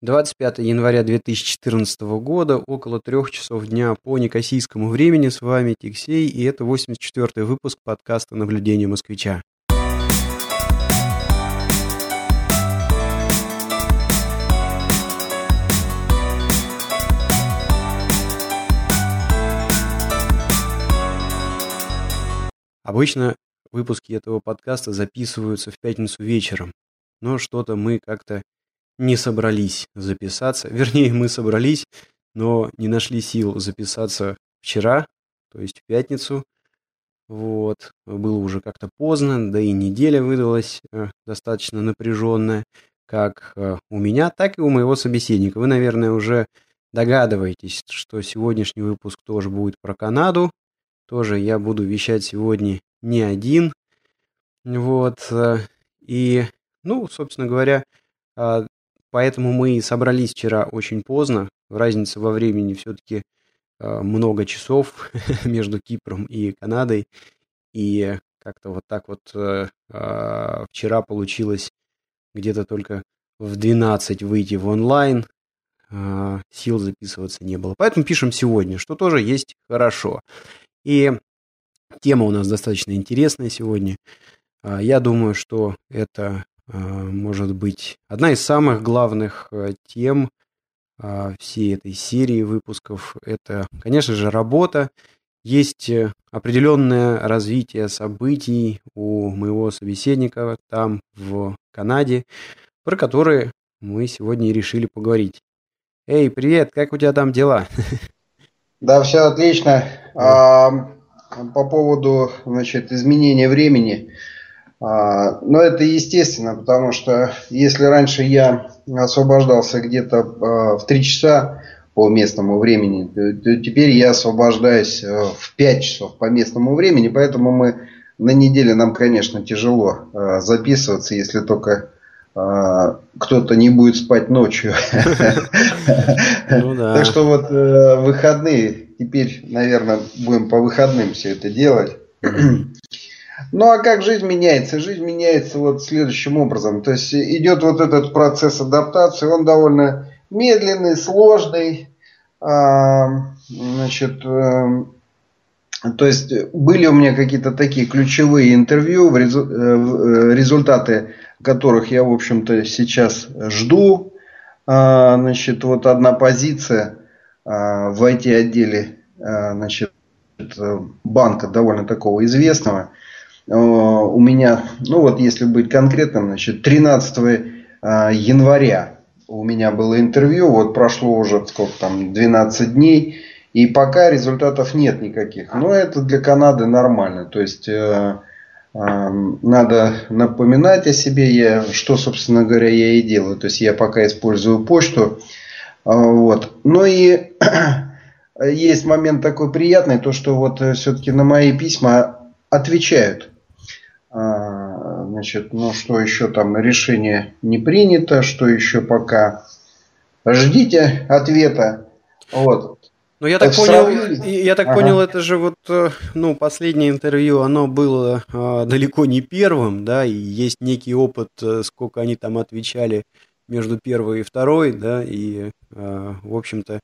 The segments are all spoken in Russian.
25 января 2014 года, около трех часов дня по некосийскому времени. С вами Тиксей, и это 84-й выпуск подкаста «Наблюдение москвича». Обычно выпуски этого подкаста записываются в пятницу вечером, но что-то мы как-то не собрались записаться. Вернее, мы собрались, но не нашли сил записаться вчера, то есть в пятницу. Вот, было уже как-то поздно, да и неделя выдалась э, достаточно напряженная, как э, у меня, так и у моего собеседника. Вы, наверное, уже догадываетесь, что сегодняшний выпуск тоже будет про Канаду. Тоже я буду вещать сегодня не один. Вот, э, и, ну, собственно говоря, э, Поэтому мы и собрались вчера очень поздно. Разница во времени все-таки э, много часов между Кипром и Канадой. И как-то вот так вот э, э, вчера получилось где-то только в 12 выйти в онлайн. Сил записываться не было. Поэтому пишем сегодня, что тоже есть хорошо. И тема у нас достаточно интересная сегодня. Я думаю, что это может быть, одна из самых главных э, тем а, всей этой серии выпусков – это, конечно же, работа. Есть э, определенное развитие событий у моего собеседника там, в Канаде, про которые мы сегодня и решили поговорить. Эй, привет, как у тебя там дела? Да, все отлично. А, по поводу значит, изменения времени – но это естественно, потому что если раньше я освобождался где-то а, в 3 часа по местному времени, то теперь я освобождаюсь э, в 5 часов по местному времени, поэтому мы на неделе нам, конечно, тяжело а, записываться, если только кто-то не будет спать ночью. Ну так что вот э, выходные, теперь, наверное, будем по выходным все это делать. Ну а как жизнь меняется? Жизнь меняется вот следующим образом. То есть идет вот этот процесс адаптации, он довольно медленный, сложный. А, значит, э, то есть были у меня какие-то такие ключевые интервью, э, э, результаты которых я, в общем-то, сейчас жду. А, значит, вот одна позиция а, в IT-отделе значит, банка довольно такого известного – у меня, ну вот если быть конкретным, значит, 13 э, января у меня было интервью, вот прошло уже сколько там, 12 дней, и пока результатов нет никаких. Но это для Канады нормально, то есть э, надо напоминать о себе, я, что, собственно говоря, я и делаю. То есть я пока использую почту. Вот. Ну и есть момент такой приятный, то что вот все-таки на мои письма отвечают. А, значит, ну что еще там, решение не принято, что еще пока. Ждите ответа. Вот. Ну, я так понял, я так ага. понял, это же вот, э, ну, последнее интервью, оно было э, далеко не первым, да, и есть некий опыт, э, сколько они там отвечали между первой и второй, да, и, э, в общем-то,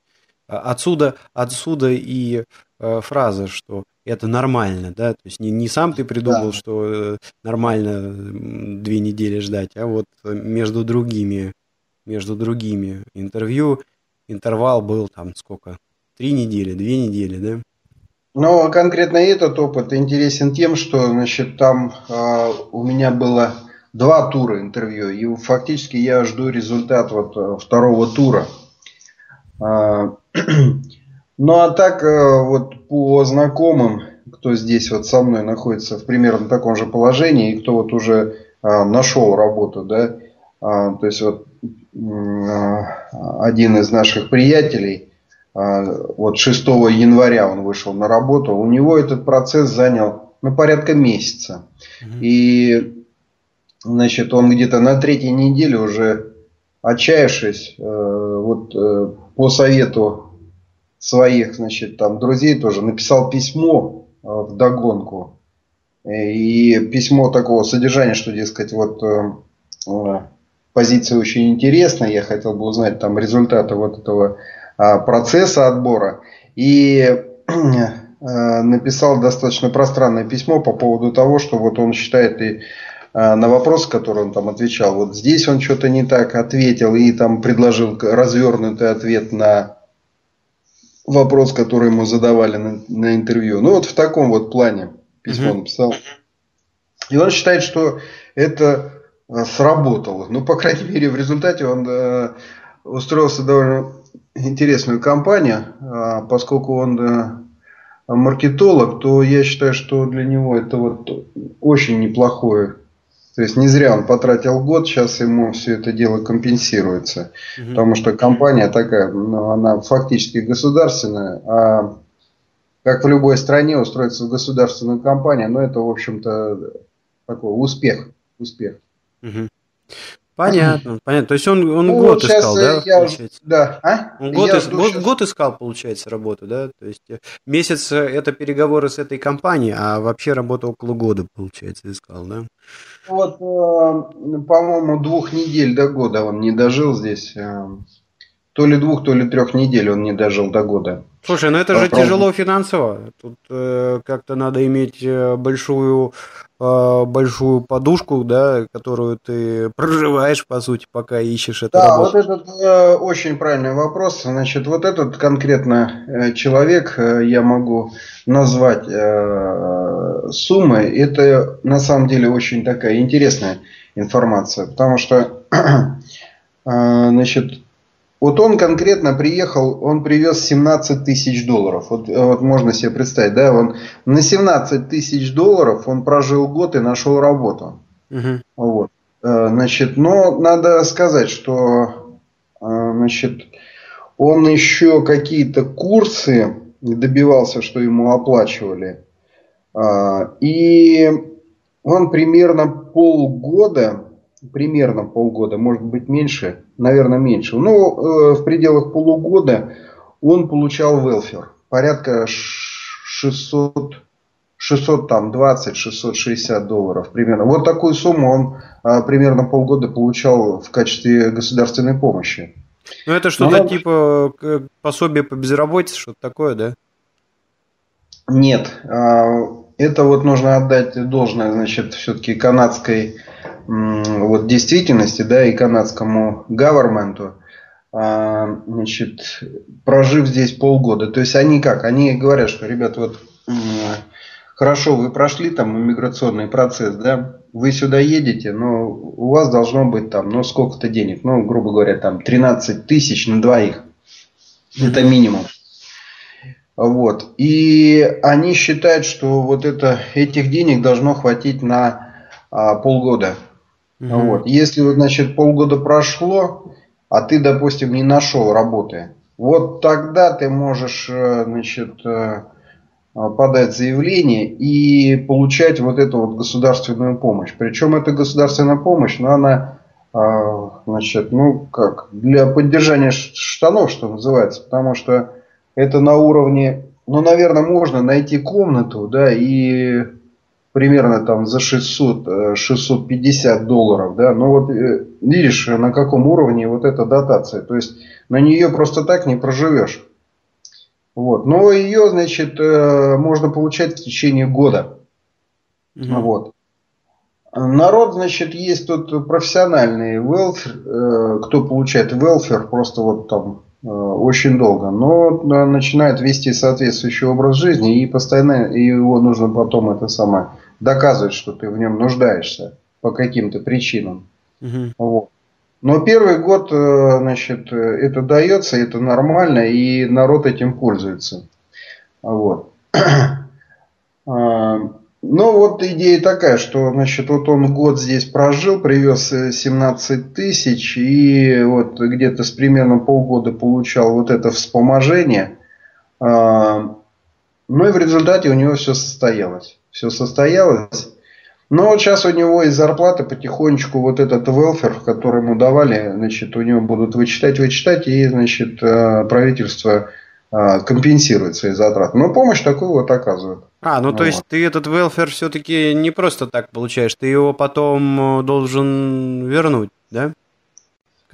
отсюда, отсюда и э, фраза, что это нормально, да, то есть не, не сам ты придумал, да. что э, нормально две недели ждать, а вот между другими, между другими интервью интервал был там сколько, три недели, две недели, да? Но конкретно этот опыт интересен тем, что, значит, там э, у меня было два тура интервью, и фактически я жду результат вот э, второго тура. Э, Ну а так э, вот по знакомым, кто здесь вот со мной находится в примерно таком же положении, и кто вот уже а, нашел работу, да, а, то есть вот а, один из наших приятелей, вот 6 января он вышел на работу, у него этот процесс занял ну, порядка месяца. Mm-hmm. И значит, он где-то на третьей неделе уже отчаявшись, э, вот э, по совету своих, значит, там друзей тоже написал письмо э, в догонку. И письмо такого содержания, что, дескать, вот э, позиция очень интересная. Я хотел бы узнать там результаты вот этого а, процесса отбора. И написал достаточно пространное письмо по поводу того, что вот он считает и на вопрос, который он там отвечал, вот здесь он что-то не так ответил и там предложил развернутый ответ на вопрос, который ему задавали на, на интервью. Ну вот в таком вот плане письмо uh-huh. написал. И он считает, что это э, сработало. Ну, по крайней мере, в результате он э, устроился довольно интересную компанию, э, поскольку он э, маркетолог, то я считаю, что для него это вот очень неплохое. То есть не зря он потратил год, сейчас ему все это дело компенсируется. Угу. Потому что компания такая, ну, она фактически государственная, а как в любой стране устроиться в государственную компанию, ну это, в общем-то, такой успех. успех. Угу. Понятно, понятно. То есть он, он ну, год искал, да, я, получается? Да, а? Он год, я ис, год, год искал, получается, работу, да? То есть э, месяц э, это переговоры с этой компанией, а вообще работа около года, получается, искал, да? Вот, э, по-моему, двух недель до года он не дожил здесь. То ли двух, то ли трех недель он не дожил до года. Слушай, ну это Попробуй. же тяжело финансово. Тут э, как-то надо иметь большую а, большую подушку, да, которую ты проживаешь, по сути, пока ищешь эту да, работу. вот этот э, очень правильный вопрос. Значит, вот этот конкретно э, человек, э, я могу назвать э, суммой. Это на самом деле очень такая интересная информация, потому что, э, значит, вот он конкретно приехал, он привез 17 тысяч долларов. Вот, вот можно себе представить, да, он на 17 тысяч долларов он прожил год и нашел работу. Угу. Вот. Э, значит, но надо сказать, что э, значит, он еще какие-то курсы добивался, что ему оплачивали. Э, и он примерно полгода примерно полгода, может быть меньше, наверное меньше. Но э, в пределах полугода он получал велфер. Порядка 600, 620, 660 долларов примерно. Вот такую сумму он э, примерно полгода получал в качестве государственной помощи. Ну это что-то Но... типа пособие по безработице, что-то такое, да? Нет, э, это вот нужно отдать должное, значит, все-таки канадской вот действительности, да, и канадскому гаверменту, а, значит, прожив здесь полгода. То есть они как? Они говорят, что, ребят, вот хорошо, вы прошли там иммиграционный процесс, да, вы сюда едете, но у вас должно быть там, ну, сколько-то денег, ну, грубо говоря, там 13 тысяч на двоих. Это минимум. Вот. И они считают, что вот это, этих денег должно хватить на а, полгода. Угу. Вот. Если, значит, полгода прошло, а ты, допустим, не нашел работы, вот тогда ты можешь, э, значит, э, подать заявление и получать вот эту вот государственную помощь. Причем эта государственная помощь, ну, она, а, значит, ну, как, для поддержания штанов, что называется, потому что это на уровне, ну, наверное, можно найти комнату, да, и примерно там за 600, 650 э, долларов, да, но вот э, видишь, на каком уровне вот эта дотация, то есть на нее просто так не проживешь. Вот. Но ее, значит, э, можно получать в течение года. Угу. Вот. Народ, значит, есть тут профессиональный велфер, кто получает велфер просто вот там очень долго, но начинает вести соответствующий образ жизни и постоянно его нужно потом это самое доказывать, что ты в нем нуждаешься по каким-то причинам. Угу. Вот. Но первый год, э, значит, это дается, это нормально, и народ этим пользуется. Вот. А, ну, вот идея такая, что, значит, вот он год здесь прожил, привез 17 тысяч, и вот где-то с примерно полгода получал вот это вспоможение. А, ну, и в результате у него все состоялось все состоялось. Но вот сейчас у него из зарплаты потихонечку вот этот велфер, который ему давали, значит, у него будут вычитать, вычитать, и, значит, э, правительство э, компенсирует свои затраты. Но помощь такую вот оказывает. А, ну, ну то есть ты этот велфер все-таки не просто так получаешь, ты его потом э, должен вернуть, да?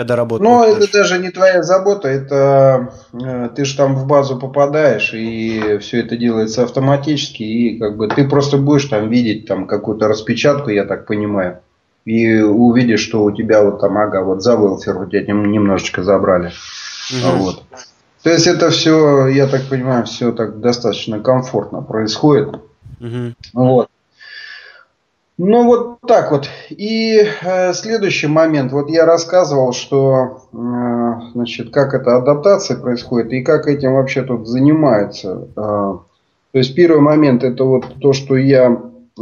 Когда работаешь? Ну, это даже не твоя забота, это э, ты же там в базу попадаешь, и все это делается автоматически, и как бы ты просто будешь там видеть там какую-то распечатку, я так понимаю, и увидишь, что у тебя вот там, ага, вот за велфер у тебя немножечко забрали. Угу. Вот. То есть это все, я так понимаю, все так достаточно комфортно происходит. Угу. Вот. Ну вот так вот. И э, следующий момент. Вот я рассказывал, что э, значит, как эта адаптация происходит и как этим вообще тут занимаются. Э, то есть первый момент это вот то, что я э,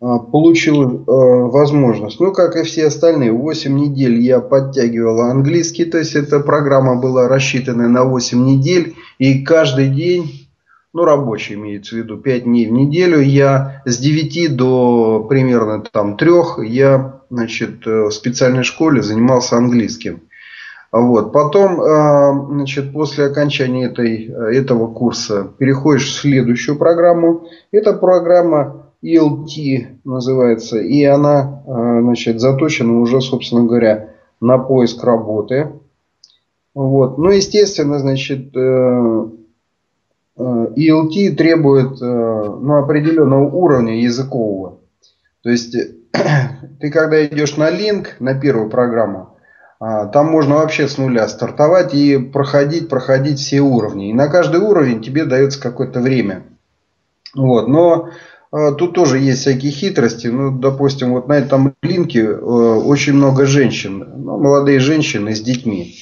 э получил э, возможность. Ну, как и все остальные, 8 недель я подтягивал английский. То есть эта программа была рассчитана на 8 недель. И каждый день ну, рабочий имеется в виду, 5 дней в неделю, я с 9 до примерно там 3 я, значит, э, в специальной школе занимался английским. Вот. Потом, э, значит, после окончания этой, этого курса переходишь в следующую программу. Это программа ELT называется, и она, э, значит, заточена уже, собственно говоря, на поиск работы. Вот. Ну, естественно, значит, ELT требует э, ну, определенного уровня языкового. То есть ты когда идешь на линк, на первую программу, а, там можно вообще с нуля стартовать и проходить, проходить все уровни. И на каждый уровень тебе дается какое-то время. Вот. Но а, тут тоже есть всякие хитрости. Ну, допустим, вот на этом линке э, очень много женщин, ну, молодые женщины с детьми.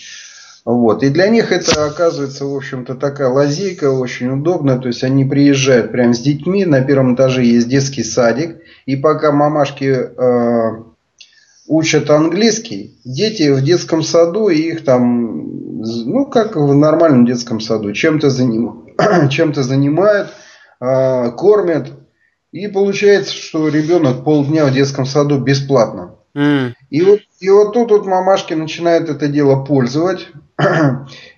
Вот. И для них это оказывается, в общем-то, такая лазейка, очень удобно. То есть они приезжают прямо с детьми, на первом этаже есть детский садик. И пока мамашки э, учат английский, дети в детском саду, и их там, ну, как в нормальном детском саду, чем-то заним... чем занимают, э, кормят. И получается, что ребенок полдня в детском саду бесплатно. Mm. И, вот, и вот тут вот мамашки начинают это дело пользовать.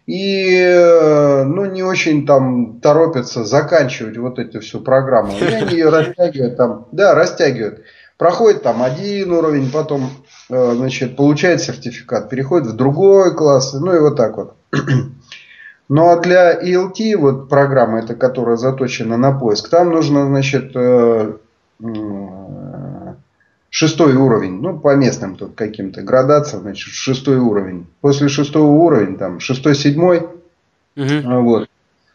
И ну, не очень там торопятся заканчивать вот эту всю программу. И они ее растягивают там, да, растягивают. Проходит там один уровень, потом, э, значит, получает сертификат, переходит в другой класс, ну и вот так вот. Ну а для ELT, вот программа, это которая заточена на поиск, там нужно, значит, э, шестой уровень, ну, по местным тут каким-то градациям, значит, шестой уровень. После шестого уровня, там, шестой, седьмой, угу. вот.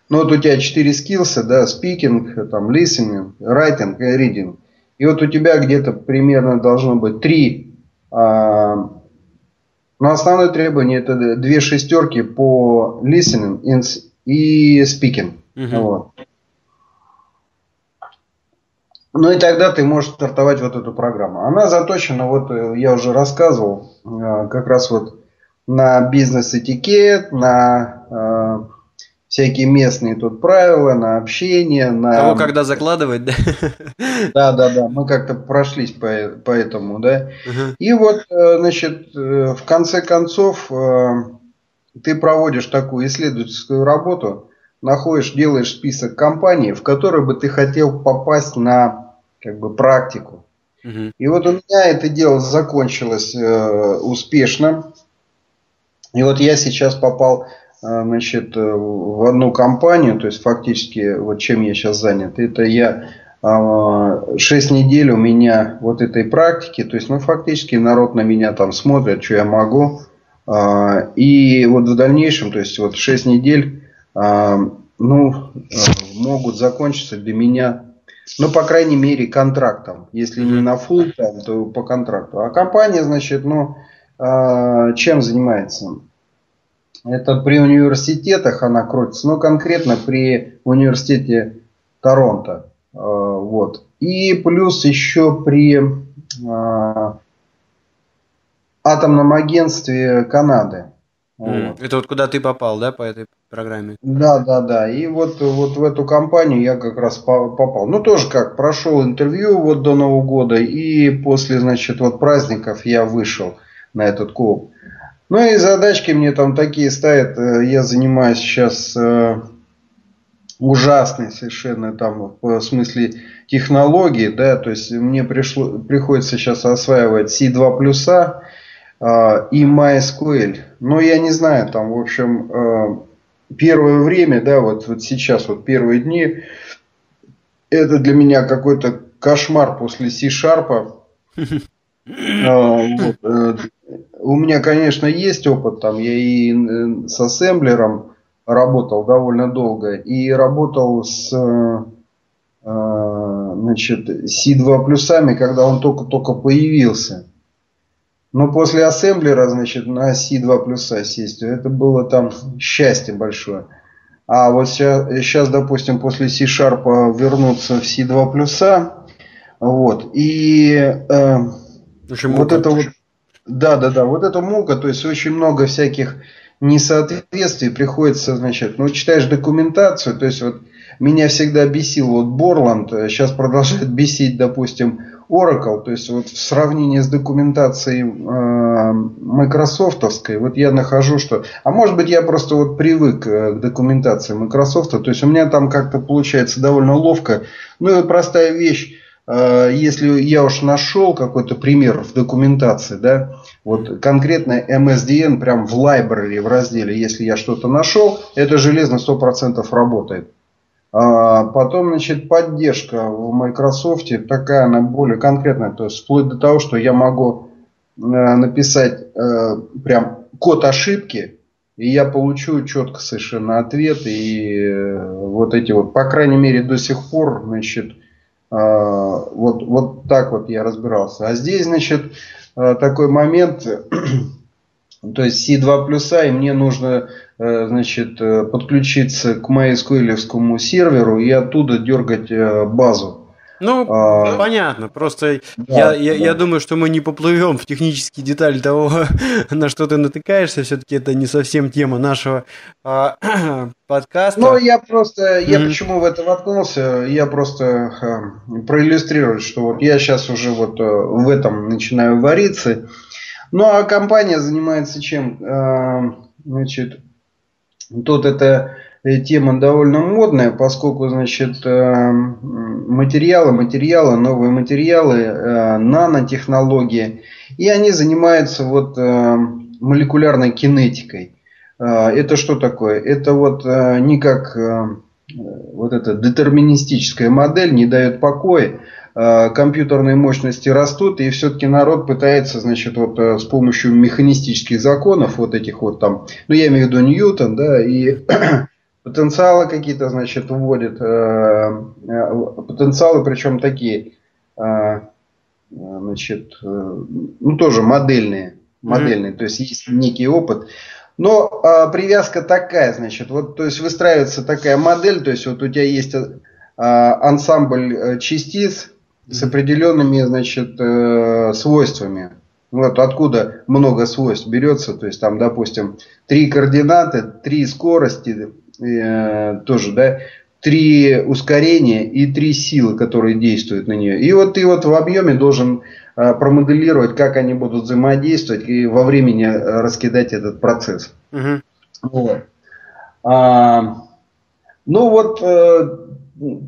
Ну, вот у тебя четыре скиллса, да, speaking, там, listening, writing и reading. И вот у тебя где-то примерно должно быть три, а, но основное требование это две шестерки по listening и speaking. Угу. Вот. Ну и тогда ты можешь стартовать вот эту программу. Она заточена, вот э, я уже рассказывал, э, как раз вот на бизнес-этикет, на э, всякие местные тут правила, на общение, на... Того, когда закладывать, да? Да, да, да, мы как-то прошлись по, по этому, да. Угу. И вот, значит, в конце концов, ты проводишь такую исследовательскую работу, находишь, делаешь список компаний, в которые бы ты хотел попасть на как бы практику. Угу. И вот у меня это дело закончилось э, успешно. И вот я сейчас попал э, значит, э, в одну компанию, то есть фактически вот чем я сейчас занят, это я э, 6 недель у меня вот этой практики, то есть ну фактически народ на меня там смотрит, что я могу. Э, и вот в дальнейшем, то есть вот 6 недель ну, э, могут закончиться для меня, ну, по крайней мере, контрактом. Если не на full time, то по контракту. А компания, значит, ну, а, чем занимается? Это при университетах она крутится, но конкретно при университете Торонто. А, вот. И плюс еще при атомном агентстве Канады. Вот. Это вот куда ты попал, да, по этой программе? Да, да, да. И вот, вот в эту компанию я как раз попал. Ну, тоже как, прошел интервью вот до Нового года, и после, значит, вот праздников я вышел на этот клуб. Ну и задачки мне там такие ставят. Э, я занимаюсь сейчас э, ужасной совершенно там в смысле технологии, да, то есть мне пришло, приходится сейчас осваивать C2+, и MySQL. Но я не знаю, там, в общем, первое время, да, вот, вот сейчас, вот первые дни, это для меня какой-то кошмар после C-Sharp. У меня, конечно, есть опыт, там я и с ассемблером работал довольно долго, и работал с значит, C2 плюсами, когда он только-только появился. Но после ассемблера, значит, на C2 плюса сесть, это было там счастье большое. А вот сейчас, допустим, после C-Sharp вернуться в C2 плюса, вот, и э, вот это вот, да, да, да, вот эта мука, то есть очень много всяких несоответствий приходится, значит, ну, читаешь документацию, то есть вот меня всегда бесил вот Борланд, сейчас продолжает бесить, допустим, Oracle, то есть вот в сравнении с документацией э, майкрософтовской, вот я нахожу, что, а может быть я просто вот привык э, к документации Microsoft, то есть у меня там как-то получается довольно ловко, ну и простая вещь, э, если я уж нашел какой-то пример в документации, да, вот конкретно MSDN прям в library в разделе, если я что-то нашел, это железно 100% работает. А потом, значит, поддержка в Microsoft такая, она более конкретная, то есть вплоть до того, что я могу э, написать э, прям код ошибки, и я получу четко совершенно ответ, и э, вот эти вот, по крайней мере, до сих пор, значит, вот, вот так вот я разбирался. А здесь, значит, такой момент, то есть C2 плюса, и мне нужно значит, э, подключиться к MySQL серверу и оттуда дергать э, базу. Ну, а, понятно. Просто да, я, я, да. я думаю, что мы не поплывем в технические детали того, на что ты натыкаешься. Все-таки это не совсем тема нашего а, подкаста. Ну, я просто, я mm-hmm. почему в это воткнулся, я просто а, проиллюстрирую, что вот я сейчас уже вот в этом начинаю вариться. Ну, а компания занимается чем? А, значит, Тут эта э, тема довольно модная, поскольку, значит, э, материалы, материалы, новые материалы, э, нанотехнологии, и они занимаются вот молекулярной кинетикой. Это что такое? Это вот не как вот эта детерминистическая модель не дает покоя, компьютерные мощности растут, и все-таки народ пытается, значит, вот э, с помощью механистических законов, вот этих вот там, ну я имею в виду Ньютон, да, и потенциалы какие-то, значит, вводит, э, потенциалы, причем такие, значит, ну тоже модельные, модельные, mm-hmm. то есть есть некий опыт. Но а, привязка такая, значит, вот, то есть выстраивается такая модель, то есть вот у тебя есть ансамбль частиц, с определенными, значит, э, свойствами. Вот откуда много свойств берется, то есть там, допустим, три координаты, три скорости, э, тоже, да, три ускорения и три силы, которые действуют на нее. И вот ты вот в объеме должен э, промоделировать, как они будут взаимодействовать и во времени раскидать этот процесс. Угу. Вот. А, ну вот э,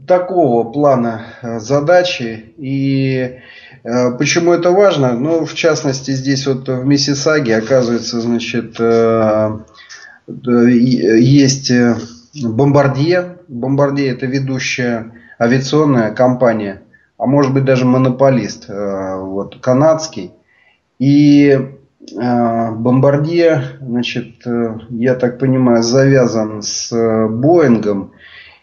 такого плана э, задачи. И э, почему это важно? Ну, в частности, здесь вот в Миссисаге, оказывается, значит, э, есть Бомбардье. Бомбардье это ведущая авиационная компания, а может быть даже монополист, вот, канадский. И Бомбардье, значит, я так понимаю, завязан с Боингом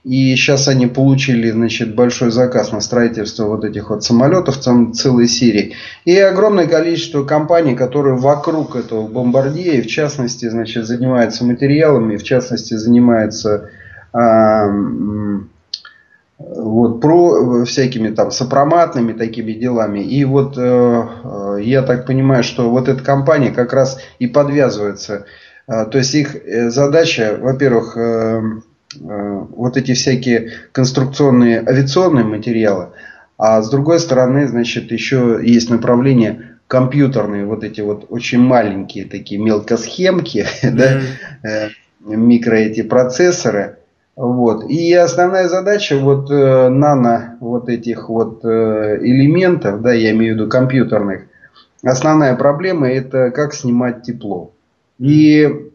и сейчас они получили значит, большой заказ на строительство вот этих вот самолетов, там целой серии. И огромное количество компаний, которые вокруг этого бомбардея, в частности, значит, занимаются материалами, в частности, занимаются а, вот, про всякими там сопроматными такими делами. И вот э, я так понимаю, что вот эта компания как раз и подвязывается. Э, то есть их э, задача, во-первых, Э, вот эти всякие конструкционные авиационные материалы, а с другой стороны, значит, еще есть направление компьютерные, вот эти вот очень маленькие такие мелкосхемки, mm-hmm. да, э, микро эти процессоры. Вот. И основная задача вот э, нано вот этих вот элементов, да, я имею в виду компьютерных, основная проблема это как снимать тепло. И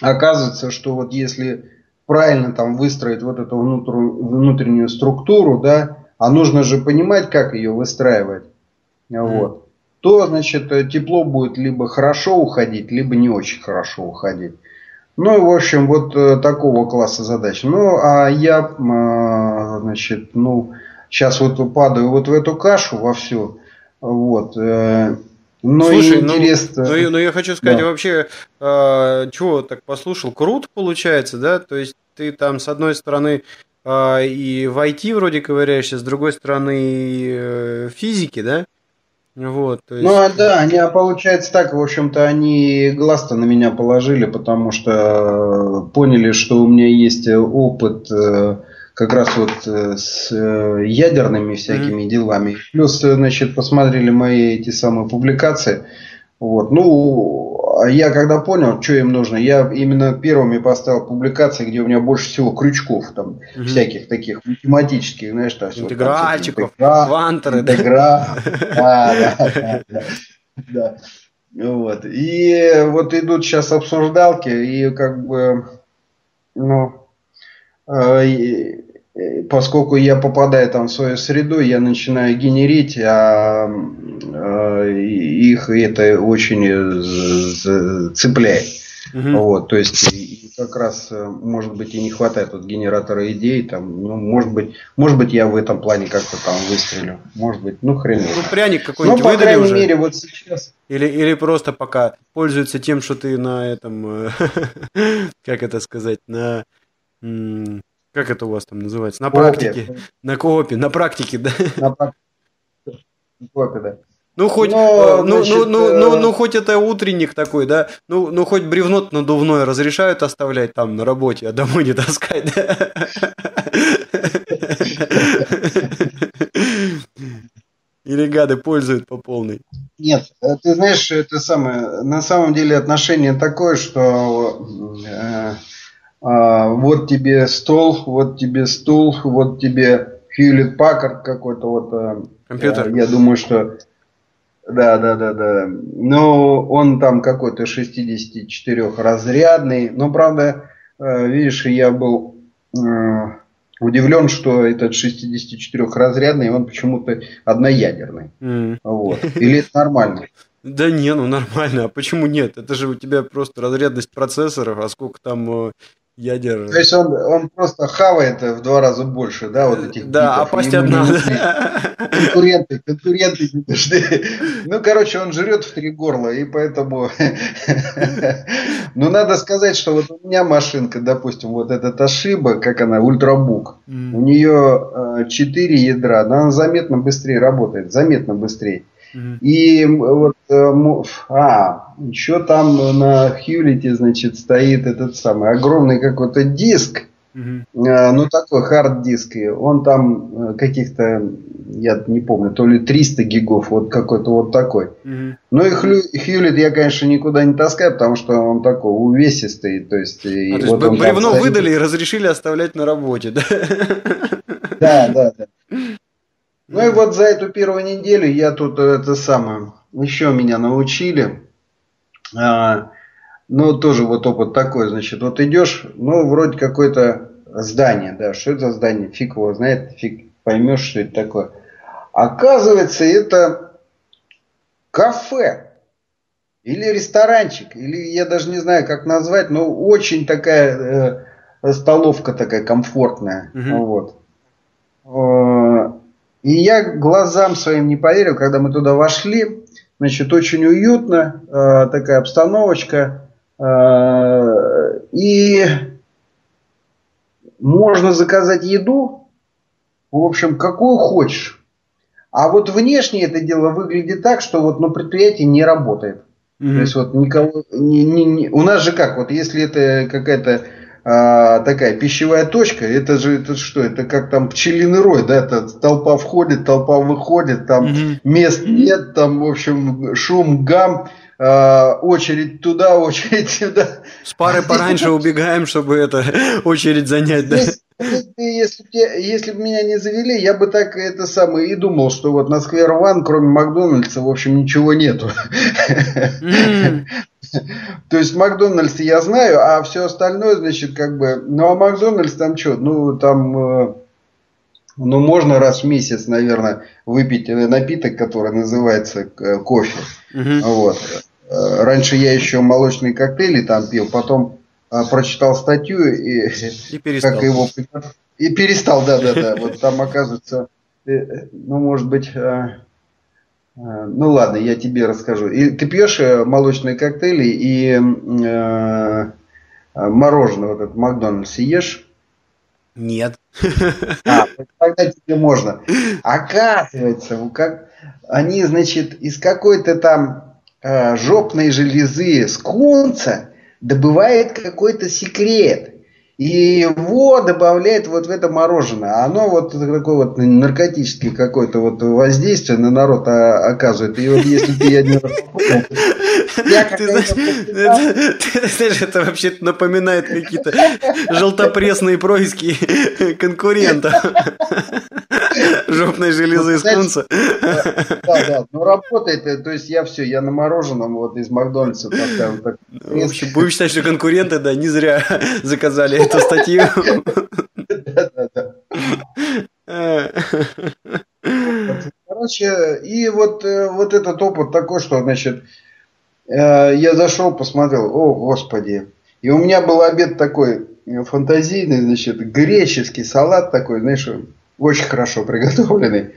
оказывается, что вот если правильно там выстроить вот эту внутреннюю структуру, да, а нужно же понимать, как ее выстраивать, вот, то, значит, тепло будет либо хорошо уходить, либо не очень хорошо уходить. Ну, в общем, вот э, такого класса задач. Ну, а я, э, значит, ну, сейчас вот падаю вот в эту кашу во всю. Вот. Э, ну, Слушай, ну, интересно. Ну, ну, ну, я хочу сказать, да. вообще, э, чего так послушал, круто получается, да? То есть ты там с одной стороны э, и в IT вроде ковыряешься, с другой стороны и э, физики, да? Вот, есть... Ну, а да, они, а получается так, в общем-то, они глаз-то на меня положили, потому что э, поняли, что у меня есть опыт э, как раз вот э, с ядерными всякими mm-hmm. делами. Плюс, значит, посмотрели мои эти самые публикации. Вот. Ну, а я когда понял, что им нужно, я именно первыми поставил публикации, где у меня больше всего крючков, там, угу. всяких таких математических, знаешь, там, интегральчиков, интегра, квантеры, интегра, да, да, да, да. Вот. И вот идут сейчас обсуждалки, и как бы, ну, э, поскольку я попадаю там в свою среду, я начинаю генерить, а, а их это очень цепляет. Угу. Вот, то есть как раз, э, может быть, и не хватает вот генератора идей, там, ну, может быть, может быть, я в этом плане как-то там выстрелю. Может быть, ну хрен. Ну, пряник какой-нибудь ну, по крайней уже. мере, вот сейчас. Или, или просто пока пользуется тем, что ты на этом, э, как это сказать, на как это у вас там называется? На практике. На коопе, на практике, да? На коопе, да. Ну хоть, Но, э, ну, значит, ну, ну, ну, ну, хоть это утренник такой, да? Ну, ну хоть бревно надувное разрешают оставлять там на работе, а домой не таскать, да? Или гады пользуют по полной? Нет, э, ты знаешь, это самое, на самом деле отношение такое, что э, вот тебе стол, вот тебе стул, вот тебе Хьюлит Паккард какой-то вот. Э, Компьютер. Я думаю, что да, да, да, да. Но он там какой-то 64 разрядный. Но правда, э, видишь, я был э, удивлен, что этот 64 разрядный, он почему-то одноядерный. Mm. Вот. Или это нормально? Да не, ну нормально. А почему нет? Это же у тебя просто разрядность процессоров, а сколько там ядер. То есть он, он просто хавает в два раза больше, да, вот этих Да, битов. а пасть одна. Конкуренты, конкуренты не нужны. Ну, короче, он жрет в три горла, и поэтому... Ну, надо сказать, что вот у меня машинка, допустим, вот этот ошиба, как она, ультрабук, у нее 4 ядра, но она заметно быстрее работает, заметно быстрее. И вот, э, а, еще там на Хьюлите, значит, стоит этот самый огромный какой-то диск, Uh-huh. Ну, такой хард-диск. Он там э, каких-то, я не помню, то ли 300 гигов, вот какой-то вот такой. Uh-huh. Ну, и Хьюлит я, конечно, никуда не таскаю, потому что он такой увесистый. То есть, а, и то вот есть бревно выдали и разрешили оставлять на работе, да? Да, да, да. Ну и вот за эту первую неделю я тут это самое, еще меня научили. А, ну, тоже вот опыт такой, значит, вот идешь, ну, вроде какое-то здание, да, что это за здание, фиг его знает, фиг поймешь, что это такое. Оказывается, это кафе или ресторанчик, или я даже не знаю, как назвать, но очень такая э, столовка такая комфортная, угу. вот. И я глазам своим не поверил, когда мы туда вошли. Значит, очень уютно, э, такая обстановочка. Э, и можно заказать еду, в общем, какую хочешь. А вот внешне это дело выглядит так, что вот ну, предприятие не работает. Mm-hmm. То есть вот никого, не, не, не, у нас же как, вот если это какая-то а, такая пищевая точка, это же это что, это как там пчелиный рой, да, это толпа входит, толпа выходит, там угу. мест нет, там, в общем, шум, гам, а, очередь туда, очередь сюда. С пары пораньше убегаем, чтобы это очередь занять, да? Здесь, если, если бы меня не завели, я бы так это самое и думал, что вот на Сквер Ван, кроме Макдональдса, в общем, ничего нету. То есть Макдональдс я знаю, а все остальное, значит, как бы... Ну, а Макдональдс там что? Ну, там... Э, ну, можно раз в месяц, наверное, выпить напиток, который называется э, кофе. Вот. Э, раньше я еще молочные коктейли там пил, потом прочитал статью и, и перестал. как его и перестал, да, да, да. Вот там оказывается, ну, может быть, Э, ну ладно, я тебе расскажу. И ты пьешь э, молочные коктейли и э, мороженое вот это Макдональдс ешь? Нет. А, тогда тебе можно. Оказывается, как они, значит, из какой-то там э, жопной железы скунца добывает какой-то секрет. И его добавляет вот в это мороженое. Оно вот такое вот наркотическое какое-то вот воздействие на народ оказывает. И вот если ты один раз ты знаешь, это вообще напоминает какие-то желтопресные происки конкурента. Жопной железы из пунца. Да, да, ну работает, э, то есть я все, я на мороженом вот из Макдональдса поставил. В общем, будем считать, что конкуренты, да, не зря заказали эту статью. Короче, и вот, э, вот этот опыт такой, что, значит, э, я зашел, посмотрел, о, господи. И у меня был обед такой фантазийный, значит, греческий салат такой, знаешь, очень хорошо приготовленный.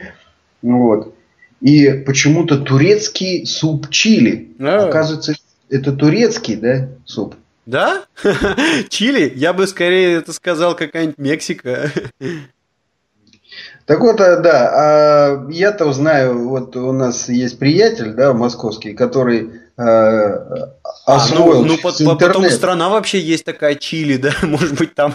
Вот. И почему-то турецкий суп чили. А. Оказывается, это турецкий, да, суп? Да? Чили? Я бы скорее это сказал какая-нибудь Мексика. Так вот, э, да, а я-то знаю, вот у нас есть приятель, да, московский, который освоил а, ну, ну по, интернет. потом страна вообще есть такая Чили, да, может быть там.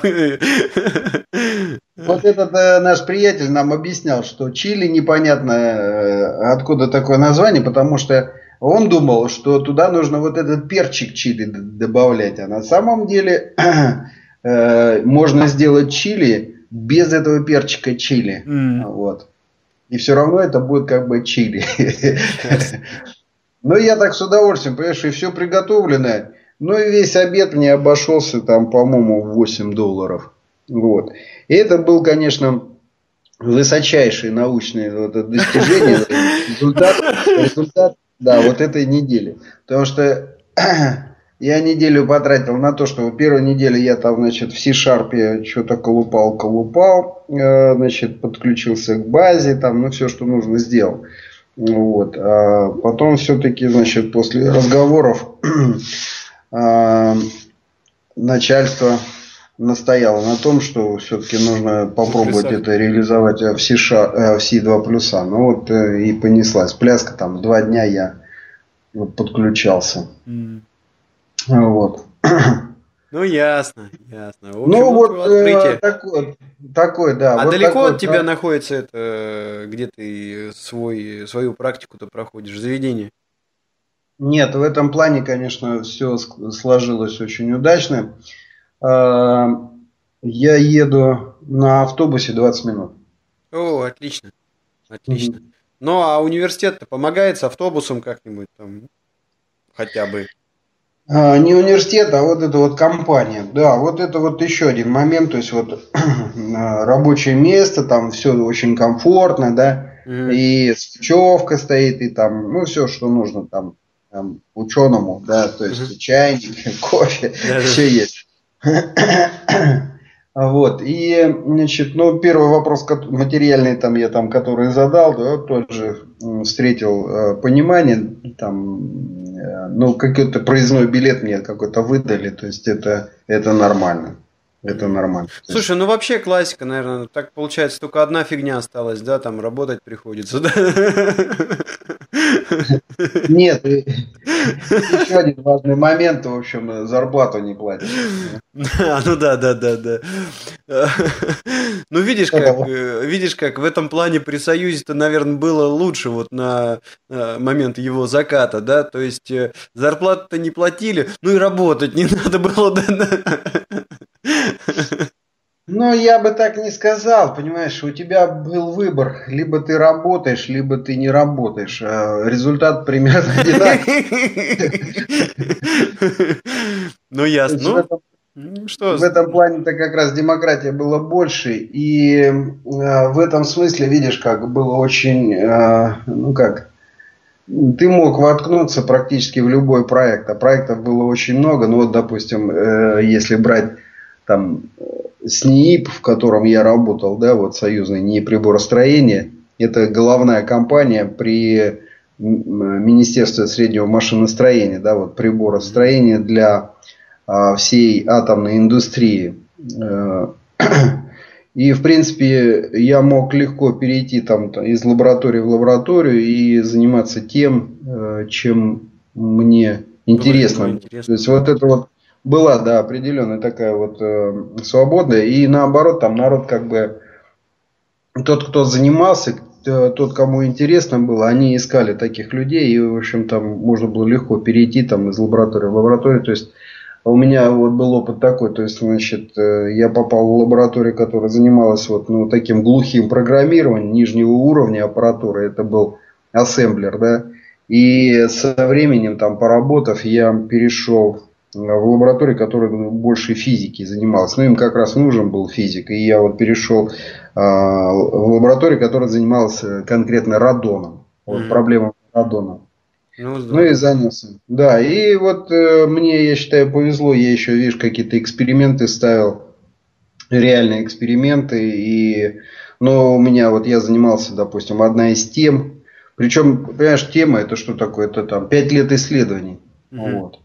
Вот этот э, наш приятель нам объяснял, что Чили непонятно э, откуда такое название, потому что он думал, что туда нужно вот этот перчик чили добавлять, а на самом деле э, можно сделать чили без этого перчика чили. Mm. Вот. И все равно это будет как бы чили. Но я так с удовольствием, понимаешь, и все приготовленное. Ну и весь обед мне обошелся там, по-моему, 8 долларов. Вот. И это был, конечно, высочайшее научное вот, достижение. Результат, результат да, вот этой недели. Потому что я неделю потратил на то, что первую неделю я там, значит, в C-Sharp что-то колупал, колупал, э, значит, подключился к базе, там, ну, все, что нужно, сделал. Вот. А потом все-таки, значит, после разговоров э, начальство настояло на том, что все-таки нужно попробовать это реализовать в, э, в C2 плюса. Ну вот э, и понеслась пляска, там два дня я подключался. Mm. Вот. Ну ясно, ясно. В общем, ну вот э, такой, такой, да. А вот далеко такой, от тебя да. находится это, где ты свой, свою практику-то проходишь, заведение? Нет, в этом плане, конечно, все сложилось очень удачно. Я еду на автобусе 20 минут. О, отлично. Отлично. Mm-hmm. Ну, а университет-то помогает с автобусом как-нибудь там? Хотя бы. А, не университет, а вот эта вот компания. Да, вот это вот еще один момент. То есть вот рабочее место, там все очень комфортно, да. Mm-hmm. И свечевка стоит, и там, ну, все, что нужно там, там ученому, да, то есть mm-hmm. чайник, кофе, все есть. Вот, и, значит, ну, первый вопрос материальный, там, я там, который задал, да, тот же встретил э, понимание, там, ну, какой-то проездной билет мне какой-то выдали, то есть это, это нормально. Это нормально. Слушай, ну вообще классика, наверное, так получается, только одна фигня осталась, да, там работать приходится, да? Нет, еще один важный момент, в общем, зарплату не платишь. А, ну да, да, да, да. Ну видишь, как, э, видишь, как в этом плане при Союзе-то, наверное, было лучше вот на момент его заката, да, то есть э, зарплату-то не платили, ну и работать не надо было, да. Но я бы так не сказал, понимаешь, у тебя был выбор, либо ты работаешь, либо ты не работаешь. А результат примерно одинаковый. Ну ясно. Ну, что? В этом плане-то как раз демократия была больше, и э, в этом смысле, видишь, как было очень, э, ну как, ты мог воткнуться практически в любой проект, а проектов было очень много, ну вот, допустим, э, если брать там СНИИП, в котором я работал, да, вот союзный НИИ приборостроения, это головная компания при Министерстве среднего машиностроения, да, вот приборостроения для а, всей атомной индустрии. Э, и, в принципе, я мог легко перейти там, из лаборатории в лабораторию и заниматься тем, э, чем мне интересно. интересно. То есть вот это вот была, да, определенная такая вот э, свобода. И наоборот, там народ как бы тот, кто занимался, тот, кому интересно было, они искали таких людей, и, в общем, там можно было легко перейти там из лаборатории в лабораторию. То есть у меня вот был опыт такой, то есть, значит, э, я попал в лабораторию, которая занималась вот ну, таким глухим программированием нижнего уровня аппаратуры. Это был ассемблер, да. И со временем, там, поработав, я перешел в лабораторию, которая больше физики занималась. Ну, им как раз нужен был физик. И я вот перешел а, в лабораторию, которая занималась э, конкретно радоном. Вот mm-hmm. проблема радона. Ну, ну и занялся. Да, и вот э, мне, я считаю, повезло. Я еще, видишь, какие-то эксперименты ставил. Реальные эксперименты. И, но у меня вот я занимался, допустим, одна из тем. Причем, понимаешь, тема это что такое? Это там 5 лет исследований. Угу. Вот.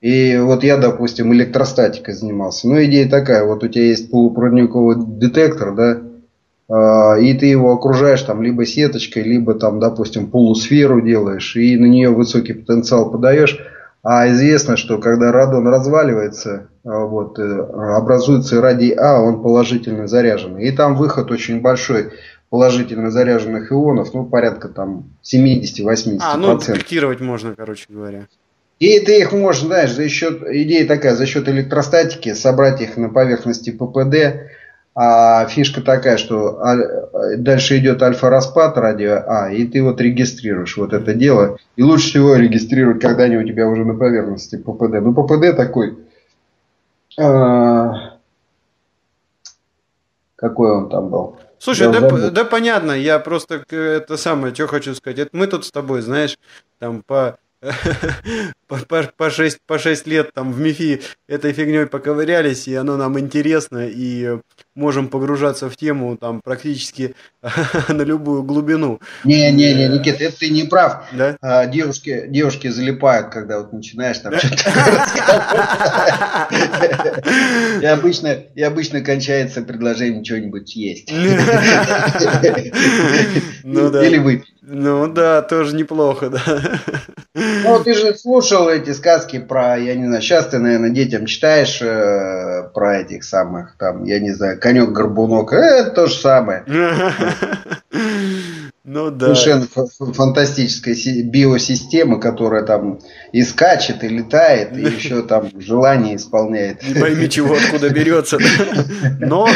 И вот я, допустим, электростатикой занимался. Ну, идея такая, вот у тебя есть полупроводниковый детектор, да, а, и ты его окружаешь там либо сеточкой, либо там, допустим, полусферу делаешь, и на нее высокий потенциал подаешь. А известно, что когда радон разваливается, а, вот, э, образуется радий А, он положительно заряженный. И там выход очень большой положительно заряженных ионов, ну, порядка там 70-80%. А, ну, детектировать можно, короче говоря. И ты их можешь, знаешь, за счет, идея такая, за счет электростатики собрать их на поверхности ППД, а фишка такая, что дальше идет альфа-распад радио А, и ты вот регистрируешь вот это дело. И лучше всего регистрировать, когда они у тебя уже на поверхности ППД. Ну, ППД такой... А, какой он там был? Слушай, да, да понятно, я просто это самое, что хочу сказать. Это мы тут с тобой, знаешь, там по по, по, по, 6, по 6 лет там в МИФИ этой фигней поковырялись, и оно нам интересно, и можем погружаться в тему там практически на любую глубину. Не-не-не, Никита, это ты не прав. Да? А, девушки, девушки залипают, когда вот начинаешь там что-то И обычно, и обычно кончается предложением что-нибудь есть. Ну. Или выпить. Ну да, тоже неплохо, да. Ну, ты же слушал эти сказки про, я не знаю, сейчас ты, наверное, детям читаешь э, про этих самых, там, я не знаю, конек-горбунок, это то же самое. Ну да. Совершенно фантастическая биосистема, которая там и скачет, и летает, и еще там желание исполняет. Не пойми, чего откуда берется. Но,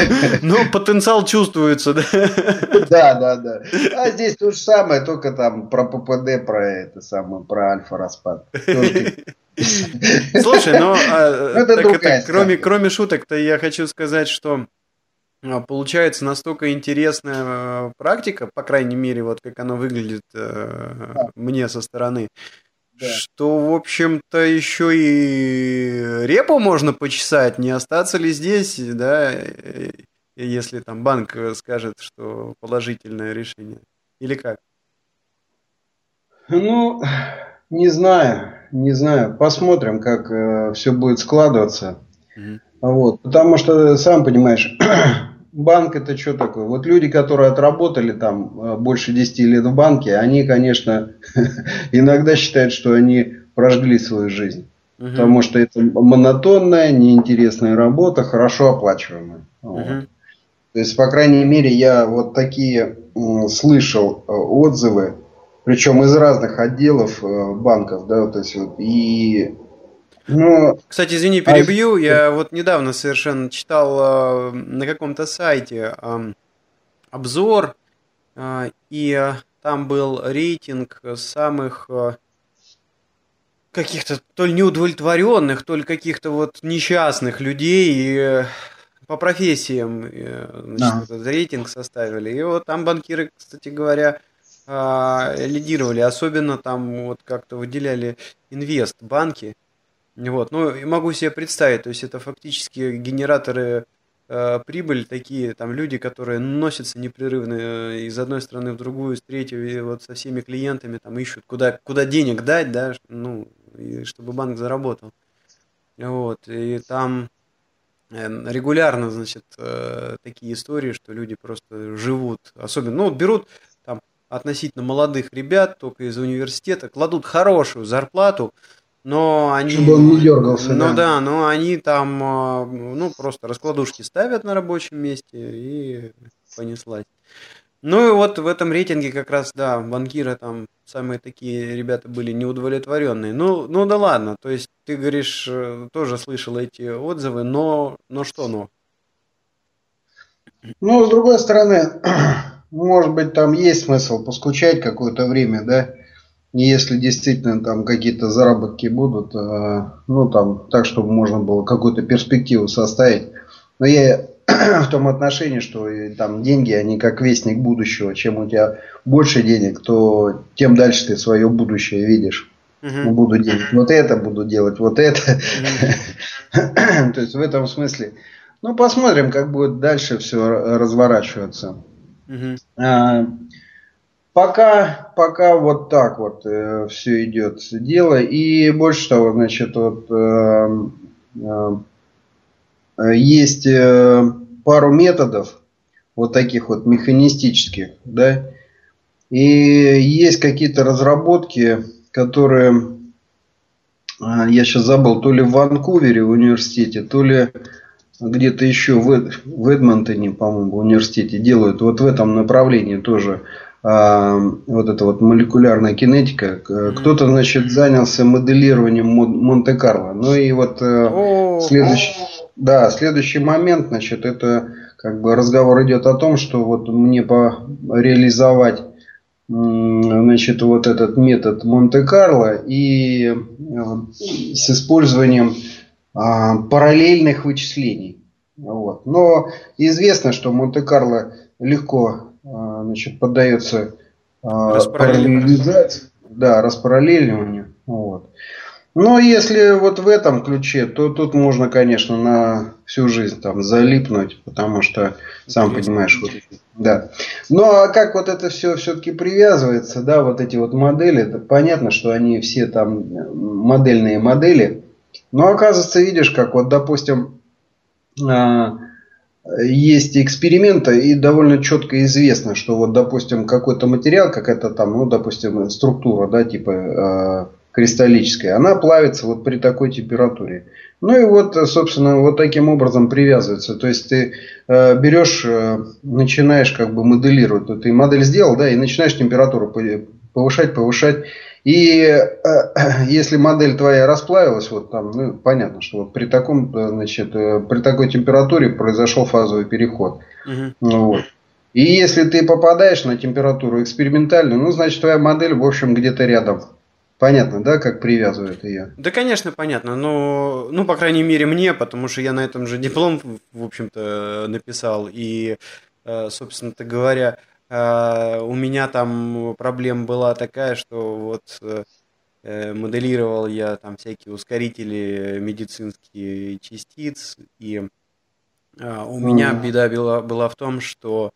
но потенциал чувствуется, да? Да, да, да. А здесь то же самое, только там про ППД, про это самое, про альфа-распад. Слушай, ну, а, это так это, кроме, кроме шуток-то я хочу сказать, что получается настолько интересная э, практика, по крайней мере, вот как она выглядит э, да. мне со стороны, да. что, в общем-то, еще и репу можно почесать, не остаться ли здесь, да, если там банк скажет, что положительное решение, или как? Ну, не знаю, не знаю, посмотрим, как э, все будет складываться. Угу. Вот, потому что, сам понимаешь, банк это что такое? Вот люди, которые отработали там э, больше 10 лет в банке, они, конечно, иногда считают, что они прожгли свою жизнь. Угу. Потому что это монотонная, неинтересная работа, хорошо оплачиваемая. Угу. Вот. То есть, по крайней мере, я вот такие слышал э, отзывы, причем из разных отделов э, банков, да, то есть вот, и Ну, Кстати, извини, а перебью. А... Я вот недавно совершенно читал э, на каком-то сайте э, обзор, э, и там был рейтинг самых э, каких-то то ли неудовлетворенных, то ли каких-то вот несчастных людей э, по профессиям э, значит, да. этот рейтинг составили. И вот там банкиры, кстати говоря, лидировали. Особенно там вот как-то выделяли инвест банки. Вот. Ну, могу себе представить, то есть это фактически генераторы э, прибыли такие, там люди, которые носятся непрерывно э, из одной страны в другую, из третьей, и вот со всеми клиентами там ищут, куда, куда денег дать, да, ну, и чтобы банк заработал. Вот, и там э, регулярно, значит, э, такие истории, что люди просто живут, особенно, ну, берут там относительно молодых ребят, только из университета, кладут хорошую зарплату, но они... Чтобы он не дергался. Ну да. да, но они там, э, ну, просто раскладушки ставят на рабочем месте и понеслась. Ну и вот в этом рейтинге как раз, да, банкиры там самые такие ребята были неудовлетворенные. Ну, ну да ладно, то есть ты говоришь, э, тоже слышал эти отзывы, но, но что но? Ну, с другой стороны, может быть, там есть смысл поскучать какое-то время, да, если действительно там какие-то заработки будут, э, ну там так, чтобы можно было какую-то перспективу составить. Но я в том отношении, что там деньги, они как вестник будущего. Чем у тебя больше денег, то тем дальше ты свое будущее видишь. Uh-huh. Буду делать вот это, буду делать вот это. То есть в этом смысле. Ну, посмотрим, как будет дальше все разворачиваться. Пока, пока вот так вот э, все идет дело. И больше того, значит, вот э, э, есть э, пару методов, вот таких вот механистических, да, и есть какие-то разработки, которые, э, я сейчас забыл, то ли в Ванкувере в университете, то ли где-то еще в, в Эдмонтоне, по-моему, в университете делают вот в этом направлении тоже вот эта вот молекулярная кинетика. Кто-то, значит, занялся моделированием Монте-Карло. Ну и вот следующий, да, следующий момент, значит, это как бы разговор идет о том, что вот мне по реализовать значит, вот этот метод Монте-Карло и э, с использованием а, параллельных вычислений. Вот. Но известно, что Монте-Карло легко а, значит, поддается а, параллелизации, да, распараллеливанию. Вот. Но если вот в этом ключе, то тут можно, конечно, на всю жизнь там залипнуть, потому что, сам Интересно. понимаешь, вот, да. Ну а как вот это все все-таки привязывается, да, вот эти вот модели, это понятно, что они все там модельные модели, но оказывается, видишь, как вот, допустим, а, есть эксперименты, и довольно четко известно, что вот, допустим, какой-то материал, какая-то там, ну, допустим, структура, да, типа а, кристаллическая, она плавится вот при такой температуре. Ну и вот, собственно, вот таким образом привязывается. То есть ты э, берешь, э, начинаешь как бы моделировать. Вот ты модель сделал, да, и начинаешь температуру повышать, повышать. И э, если модель твоя расплавилась, вот там, ну, понятно, что вот при таком, э, значит, э, при такой температуре произошел фазовый переход. Угу. Вот. И если ты попадаешь на температуру экспериментальную, ну, значит, твоя модель, в общем, где-то рядом Понятно, да, как привязывают ее? Да, конечно, понятно. Но, ну, по крайней мере, мне, потому что я на этом же диплом, в общем-то, написал. И, э, собственно-то говоря, э, у меня там проблема была такая, что вот э, моделировал я там всякие ускорители медицинские частиц, и у меня беда была, была в том, что,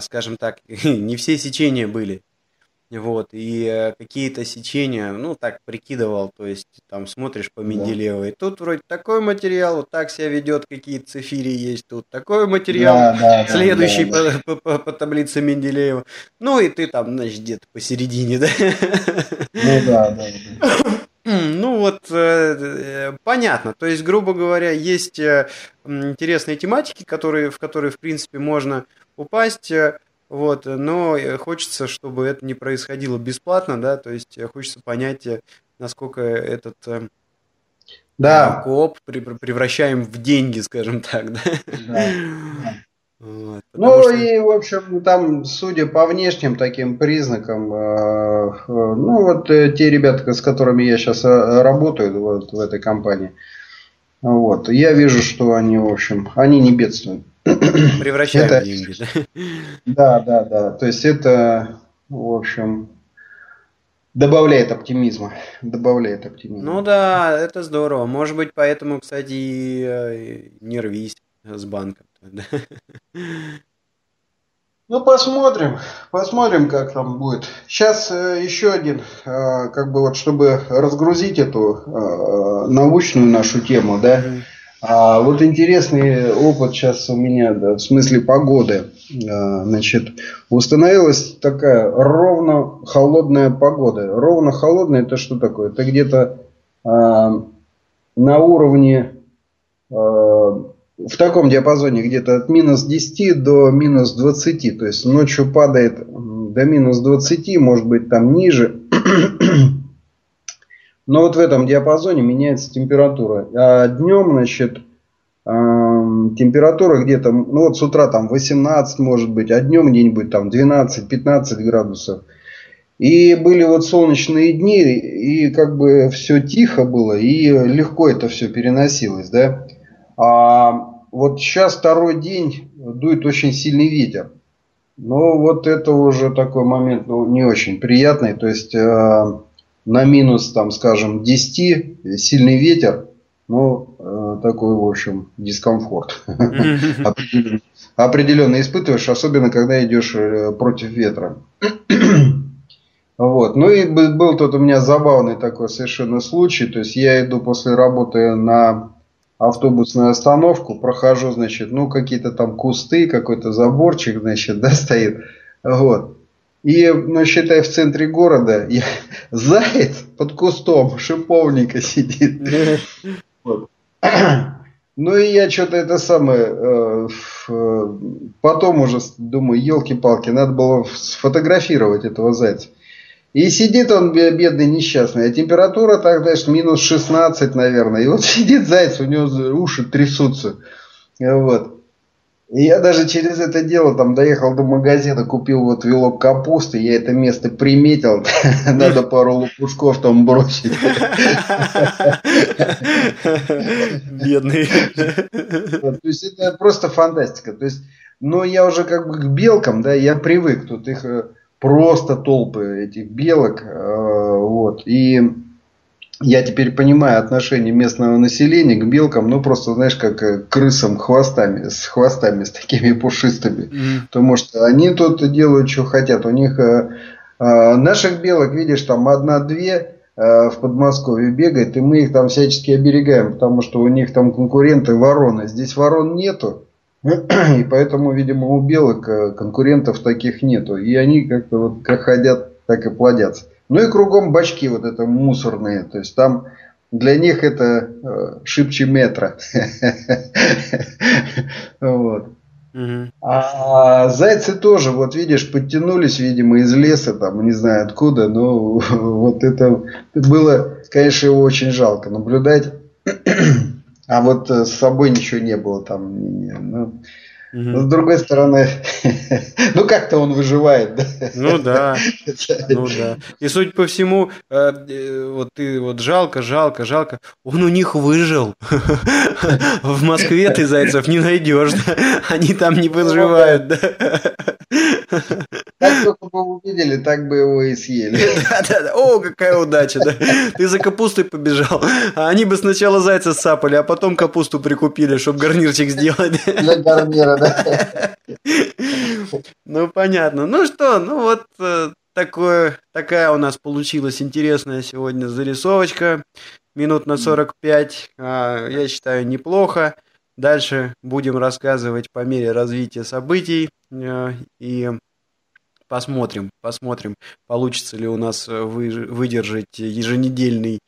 скажем так, не все сечения были. Вот, и э, какие-то сечения, ну, так прикидывал, то есть там смотришь по Менделеевой, да. тут вроде такой материал, вот так себя ведет, какие цифири есть, тут такой материал, да, да, следующий да, да, по, по, по, по таблице Менделеева, ну, и ты там, значит, где-то посередине, да? Ну, да, да. Ну вот, э, э, понятно. То есть, грубо говоря, есть интересные тематики, которые, в которые, в принципе, можно упасть. Вот, но э, хочется, чтобы это не происходило бесплатно, да, то есть э, хочется понять, э, насколько этот Да. коп превращаем в деньги, скажем так, да? Да. Вот, ну что... и, в общем, там, судя по внешним таким признакам, э, э, ну вот э, те ребята, с которыми я сейчас работаю вот, в этой компании, вот, я вижу, что они, в общем, они не бедствуют. Превращают это... в деньги, да? Да, да, да. То есть это, в общем, добавляет оптимизма. Добавляет оптимизма. Ну да, это здорово. Может быть, поэтому, кстати, не рвись с банком. Ну, посмотрим, посмотрим, как там будет. Сейчас э, еще один, э, как бы вот, чтобы разгрузить эту э, научную нашу тему, да. А вот интересный опыт сейчас у меня, да, в смысле погоды. А, значит, установилась такая ровно холодная погода. Ровно холодная это что такое? Это где-то а, на уровне а, в таком диапазоне где-то от минус 10 до минус 20. То есть ночью падает до минус 20, может быть там ниже. Но вот в этом диапазоне меняется температура. А днем, значит, температура где-то, ну вот с утра там 18 может быть, а днем где-нибудь там 12-15 градусов. И были вот солнечные дни, и как бы все тихо было, и легко это все переносилось, да. А вот сейчас второй день дует очень сильный ветер. Но вот это уже такой момент ну, не очень приятный. То есть э, на минус, там, скажем, 10 сильный ветер, ну, э, такой, в общем, дискомфорт. Определенно испытываешь, особенно когда идешь э, против ветра. Вот. Ну и был тут у меня забавный такой совершенно случай. То есть я иду после работы на автобусную остановку, прохожу, значит, ну, какие-то там кусты, какой-то заборчик, значит, да, стоит. Вот. И, ну, считай, в центре города я, заяц под кустом шиповника сидит. Вот. Ну и я что-то это самое, э, э, потом уже думаю, елки-палки, надо было сфотографировать этого зайца. И сидит он бедный, несчастный. А температура так, знаешь, минус 16, наверное. И вот сидит заяц, у него уши трясутся. Вот. И я даже через это дело там доехал до магазина, купил вот вилок капусты, я это место приметил, надо пару лопушков там бросить. Бедный. То есть это просто фантастика. То есть, но я уже как бы к белкам, да, я привык, тут их э, просто толпы этих белок. Э, вот. И я теперь понимаю отношение местного населения к белкам, ну просто, знаешь, как к крысам хвостами, с хвостами, с такими пушистыми. Mm. Потому что они тут делают, что хотят. У них э, э, наших белок, видишь, там одна-две в Подмосковье бегает, и мы их там всячески оберегаем, потому что у них там конкуренты вороны. Здесь ворон нету. И поэтому, видимо, у белок э, конкурентов таких нету. И они как-то вот как ходят, так и плодятся. Ну и кругом бачки вот это мусорные. То есть там для них это э, шибче метра. Вот. А зайцы тоже, вот видишь, подтянулись, видимо, из леса, там, не знаю откуда, но вот это было, конечно, его очень жалко наблюдать. А вот э, с собой ничего не было там. Не, не, ну, но с другой стороны, ну как-то он выживает, да? Ну да, ну да. И судя по всему, э, э, вот ты вот жалко, жалко, жалко, он у них выжил. В Москве ты зайцев не найдешь, они там не выживают, да? Как только бы увидели, так бы его и съели. О, какая удача, да. Ты за капустой побежал, а они бы сначала зайца сапали, а потом капусту прикупили, чтобы гарнирчик сделать. Для гарнира, ну, понятно. Ну что, ну вот э, такое, такая у нас получилась интересная сегодня зарисовочка. Минут на 45, а, я считаю, неплохо. Дальше будем рассказывать по мере развития событий э, и посмотрим, посмотрим, получится ли у нас выдержать еженедельный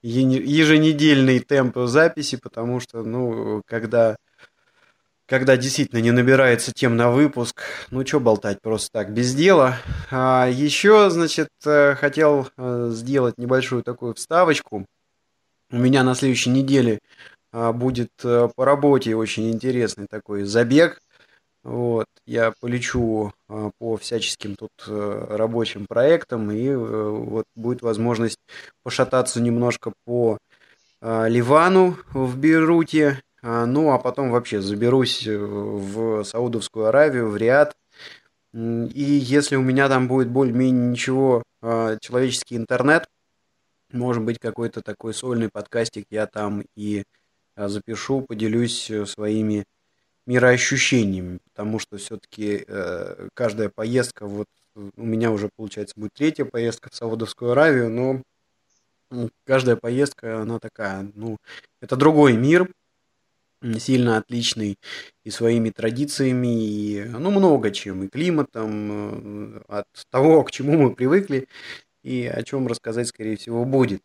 еженедельный темп записи, потому что, ну, когда когда действительно не набирается тем на выпуск, ну что болтать просто так, без дела. А еще, значит, э, хотел э, сделать небольшую такую вставочку. У меня на следующей неделе а, будет по работе очень интересный такой забег. Вот, я полечу а, по всяческим тут а, рабочим проектам, и а, вот будет возможность пошататься немножко по а, Ливану в Бейруте, а, ну а потом вообще заберусь в Саудовскую Аравию, в Риад. И если у меня там будет более-менее ничего, человеческий интернет, может быть, какой-то такой сольный подкастик я там и запишу, поделюсь э, своими мироощущениями, потому что все-таки э, каждая поездка, вот у меня уже, получается, будет третья поездка в Саудовскую Аравию, но каждая поездка, она такая, ну, это другой мир, сильно отличный и своими традициями, и, ну, много чем, и климатом, э, от того, к чему мы привыкли, и о чем рассказать, скорее всего, будет.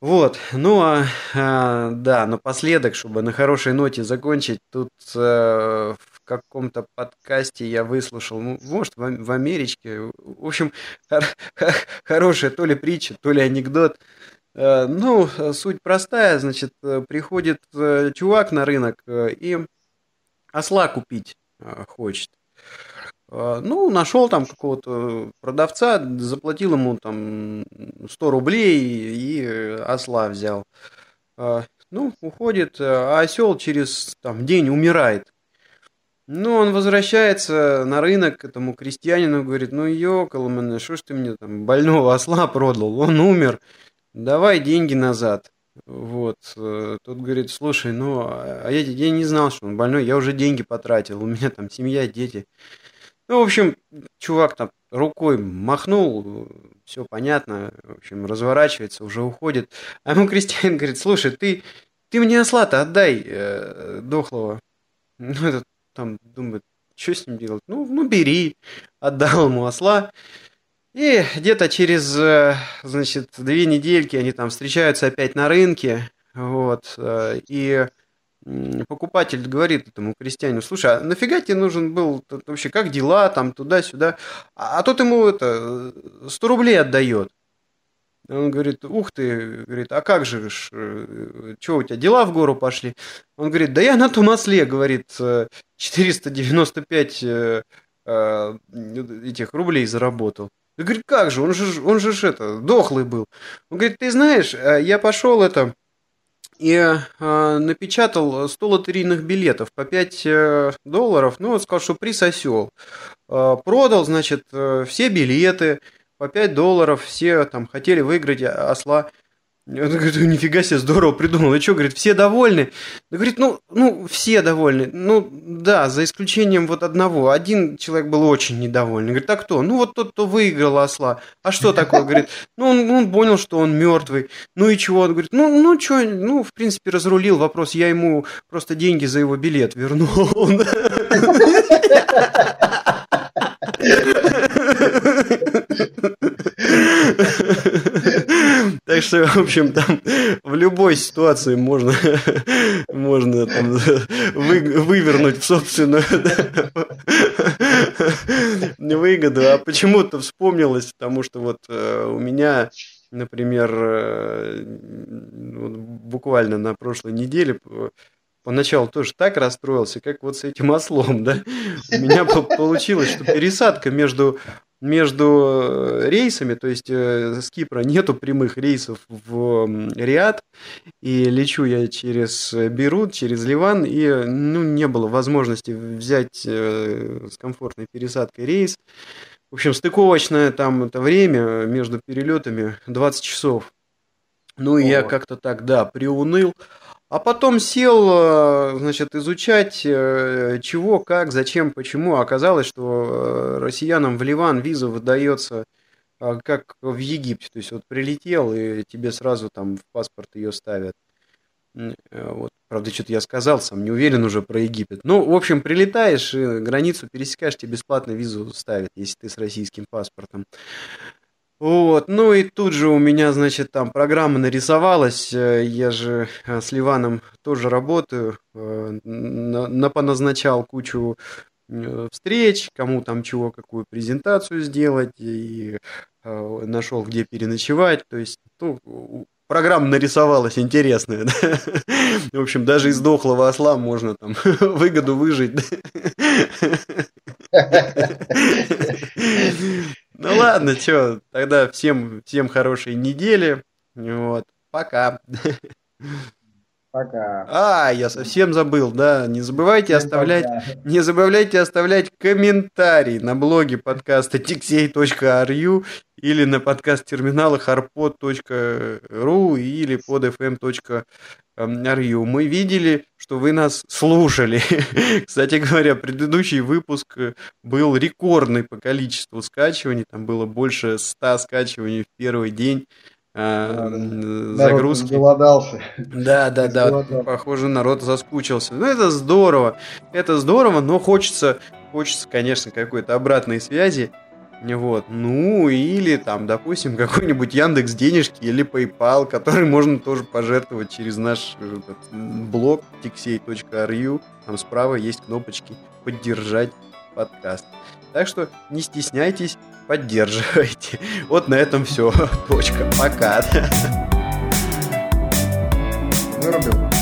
Вот, ну а, а да, напоследок, чтобы на хорошей ноте закончить, тут а, в каком-то подкасте я выслушал, ну, может, в, в Америке, в общем, хор, хорошая то ли притча, то ли анекдот, Э, ну, суть простая, значит, э, приходит чувак на рынок и осла купить хочет. Ну, нашел там какого-то продавца, заплатил ему там 100 рублей и осла взял. Ну, уходит, а осел через там, день умирает. Ну, он возвращается на рынок к этому крестьянину, говорит, ну, ёкал, что ж ты мне там больного осла продал, он умер давай деньги назад. Вот. Э, тут говорит, слушай, ну, а я, я не знал, что он больной, я уже деньги потратил, у меня там семья, дети. Ну, в общем, чувак там рукой махнул, все понятно, в общем, разворачивается, уже уходит. А ему крестьянин говорит, слушай, ты, ты мне осла-то отдай, э, дохлого. Ну, этот там думает, что с ним делать? Ну, ну, бери. Отдал ему осла. И где-то через, э, значит, две недельки они там встречаются опять на рынке, вот, э, и покупатель говорит этому крестьянину, слушай, а нафига тебе нужен был вообще, как дела, там, туда-сюда, а, а тот ему это, 100 рублей отдает. Он говорит, ух ты, говорит, а как же, э, что у тебя, дела в гору пошли? Он говорит, да я на том осле, говорит, 495 этих рублей заработал. Я говорю, как же, он же, он же это, дохлый был. Он говорит, ты знаешь, э, я пошел это и э, напечатал 100 лотерейных билетов по 5 э, долларов, ну, он сказал, что приз осел. Э, продал, значит, э, все билеты по 5 долларов, все там хотели выиграть осла. Он говорит, нифига себе, здорово придумал. И что, говорит, все довольны? Да говорит, ну, ну, все довольны. Ну, да, за исключением вот одного. Один человек был очень недовольный. Говорит, а кто? Ну, вот тот, кто выиграл осла. А что такое? Говорит, ну, он, он понял, что он мертвый. Ну и чего? Он говорит, ну, ну, что, ну, в принципе, разрулил вопрос. Я ему просто деньги за его билет вернул. Так что, в общем, там в любой ситуации можно, можно там, вы, вывернуть в собственную выгоду. А почему-то вспомнилось, потому что вот э, у меня, например, э, буквально на прошлой неделе поначалу тоже так расстроился, как вот с этим ослом, да. У меня получилось, что пересадка между между э, рейсами, то есть э, с Кипра нету прямых рейсов в Риад, и лечу я через Бейрут, через Ливан, и ну, не было возможности взять э, с комфортной пересадкой рейс. В общем, стыковочное там это время между перелетами 20 часов. Ну, и я как-то так, да, приуныл. А потом сел, э, значит, изучать, э, чего, как, зачем, почему. Оказалось, что э, россиянам в Ливан виза выдается как в Египте. То есть вот прилетел, и тебе сразу там в паспорт ее ставят. Вот, правда, что-то я сказал, сам не уверен уже про Египет. Ну, в общем, прилетаешь, границу пересекаешь, тебе бесплатно визу ставят, если ты с российским паспортом. Вот, ну и тут же у меня, значит, там программа нарисовалась, э, я же э, с Ливаном тоже работаю, э, на, поназначал кучу встреч, кому там чего, какую презентацию сделать, и нашел, где переночевать, то есть, ну, программа нарисовалась интересная. Да? В общем, даже из дохлого осла можно там выгоду выжить. Ну ладно, что, тогда всем, всем хорошей недели. Вот, пока. Пока. А, я совсем забыл, да. Не забывайте оставлять, не забывайте оставлять комментарий на блоге подкаста tixey.ru или на подкаст-терминалах arpod.ru или под fm.ru. Мы видели, что вы нас слушали. Кстати говоря, предыдущий выпуск был рекордный по количеству скачиваний. Там было больше 100 скачиваний в первый день. А, загрузки. Голодался. Да, да, да. Похоже, народ заскучился. Ну, это здорово. Это здорово, но хочется, хочется, конечно, какой-то обратной связи. Вот. Ну, или там, допустим, какой-нибудь Яндекс денежки или PayPal, который можно тоже пожертвовать через наш этот, блог tixey.ru. Там справа есть кнопочки «Поддержать подкаст». Так что не стесняйтесь, поддерживайте. Вот на этом все. Точка. Пока. Вырубил.